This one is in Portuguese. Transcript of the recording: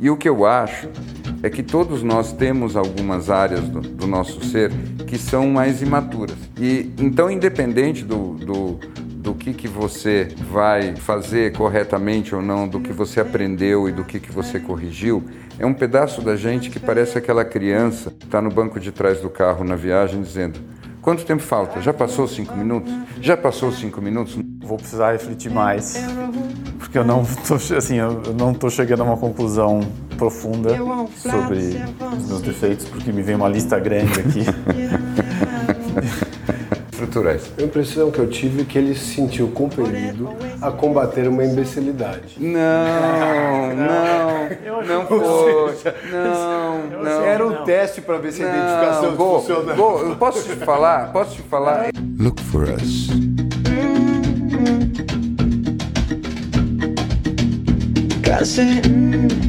E o que eu acho é que todos nós temos algumas áreas do, do nosso ser que são mais imaturas. E então, independente do, do, do que, que você vai fazer corretamente ou não, do que você aprendeu e do que, que você corrigiu, é um pedaço da gente que parece aquela criança que está no banco de trás do carro na viagem dizendo: Quanto tempo falta? Já passou cinco minutos? Já passou cinco minutos? Vou precisar refletir mais, porque eu não tô, assim, eu não estou chegando a uma conclusão profunda sobre os meus defeitos, porque me vem uma lista grande aqui. Estruturais. A impressão que eu tive é que ele se sentiu compelido a combater uma imbecilidade. Não, não, não foi. Não, não. Era um teste para ver se a identificação Go, funciona. Go, eu posso te falar? Posso te falar? Look for us. clase. Mm.